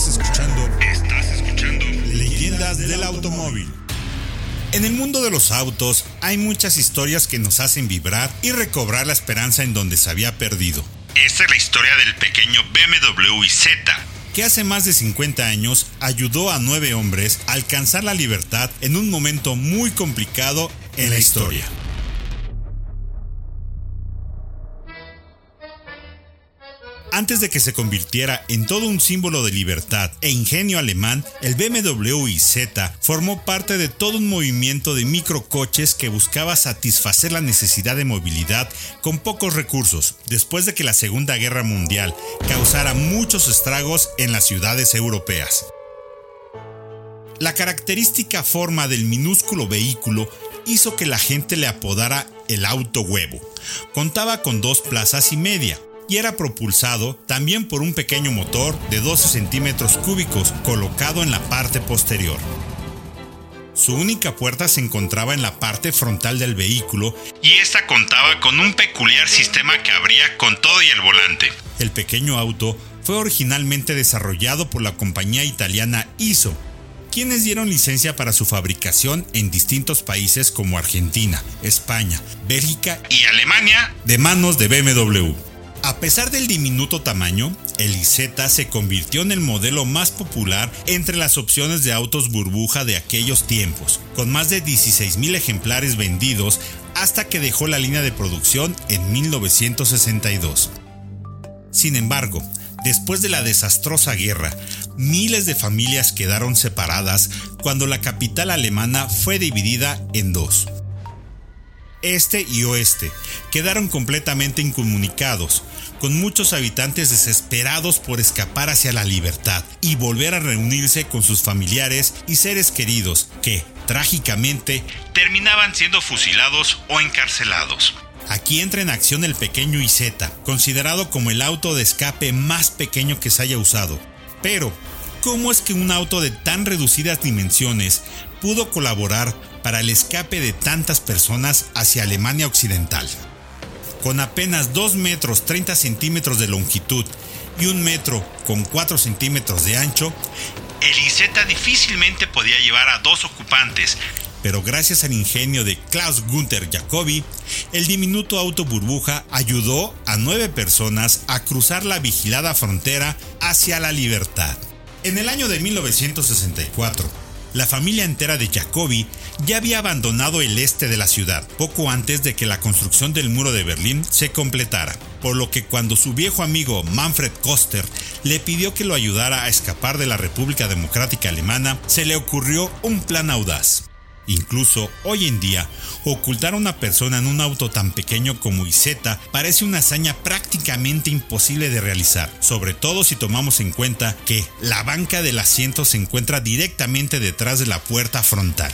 Estás escuchando. Leyendas del automóvil. En el mundo de los autos hay muchas historias que nos hacen vibrar y recobrar la esperanza en donde se había perdido. Esta es la historia del pequeño BMW Z, que hace más de 50 años ayudó a nueve hombres a alcanzar la libertad en un momento muy complicado en la historia. Antes de que se convirtiera en todo un símbolo de libertad e ingenio alemán, el BMW iZ formó parte de todo un movimiento de microcoches que buscaba satisfacer la necesidad de movilidad con pocos recursos, después de que la Segunda Guerra Mundial causara muchos estragos en las ciudades europeas. La característica forma del minúsculo vehículo hizo que la gente le apodara el auto huevo. Contaba con dos plazas y media, y era propulsado también por un pequeño motor de 12 centímetros cúbicos colocado en la parte posterior. Su única puerta se encontraba en la parte frontal del vehículo y esta contaba con un peculiar sistema que abría con todo y el volante. El pequeño auto fue originalmente desarrollado por la compañía italiana ISO, quienes dieron licencia para su fabricación en distintos países como Argentina, España, Bélgica y Alemania de manos de BMW. A pesar del diminuto tamaño, el se convirtió en el modelo más popular entre las opciones de autos burbuja de aquellos tiempos, con más de 16.000 ejemplares vendidos hasta que dejó la línea de producción en 1962. Sin embargo, después de la desastrosa guerra, miles de familias quedaron separadas cuando la capital alemana fue dividida en dos este y oeste, quedaron completamente incomunicados, con muchos habitantes desesperados por escapar hacia la libertad y volver a reunirse con sus familiares y seres queridos que, trágicamente, terminaban siendo fusilados o encarcelados. Aquí entra en acción el pequeño IZ, considerado como el auto de escape más pequeño que se haya usado. Pero, ¿cómo es que un auto de tan reducidas dimensiones pudo colaborar para el escape de tantas personas hacia Alemania Occidental. Con apenas 2 metros 30 centímetros de longitud y un metro con 4 centímetros de ancho, el IZ difícilmente podía llevar a dos ocupantes, pero gracias al ingenio de Klaus Gunther Jacobi, el diminuto auto burbuja ayudó a nueve personas a cruzar la vigilada frontera hacia la libertad. En el año de 1964, la familia entera de Jacobi ya había abandonado el este de la ciudad poco antes de que la construcción del muro de Berlín se completara, por lo que cuando su viejo amigo Manfred Koster le pidió que lo ayudara a escapar de la República Democrática Alemana, se le ocurrió un plan audaz. Incluso hoy en día, ocultar a una persona en un auto tan pequeño como Iseta parece una hazaña prácticamente imposible de realizar, sobre todo si tomamos en cuenta que la banca del asiento se encuentra directamente detrás de la puerta frontal.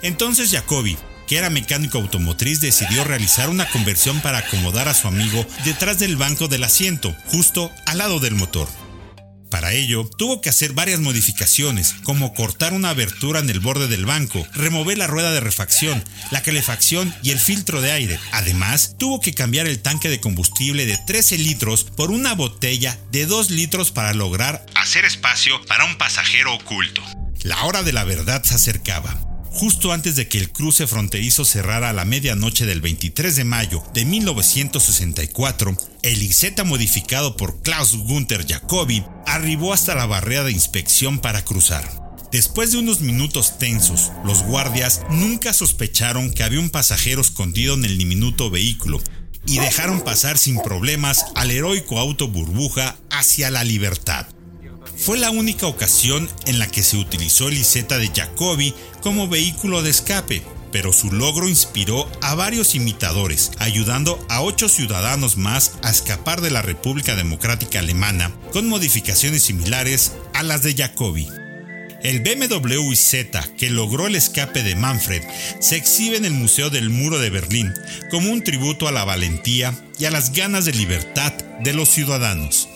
Entonces Jacobi, que era mecánico automotriz, decidió realizar una conversión para acomodar a su amigo detrás del banco del asiento, justo al lado del motor. Para ello, tuvo que hacer varias modificaciones, como cortar una abertura en el borde del banco, remover la rueda de refacción, la calefacción y el filtro de aire. Además, tuvo que cambiar el tanque de combustible de 13 litros por una botella de 2 litros para lograr hacer espacio para un pasajero oculto. La hora de la verdad se acercaba. Justo antes de que el cruce fronterizo cerrara a la medianoche del 23 de mayo de 1964, el IZ modificado por Klaus Gunther Jacobi arribó hasta la barrera de inspección para cruzar. Después de unos minutos tensos, los guardias nunca sospecharon que había un pasajero escondido en el diminuto vehículo y dejaron pasar sin problemas al heroico auto burbuja hacia la libertad. Fue la única ocasión en la que se utilizó el IZ de Jacobi como vehículo de escape, pero su logro inspiró a varios imitadores, ayudando a ocho ciudadanos más a escapar de la República Democrática Alemana con modificaciones similares a las de Jacobi. El BMW Z que logró el escape de Manfred se exhibe en el Museo del Muro de Berlín como un tributo a la valentía y a las ganas de libertad de los ciudadanos.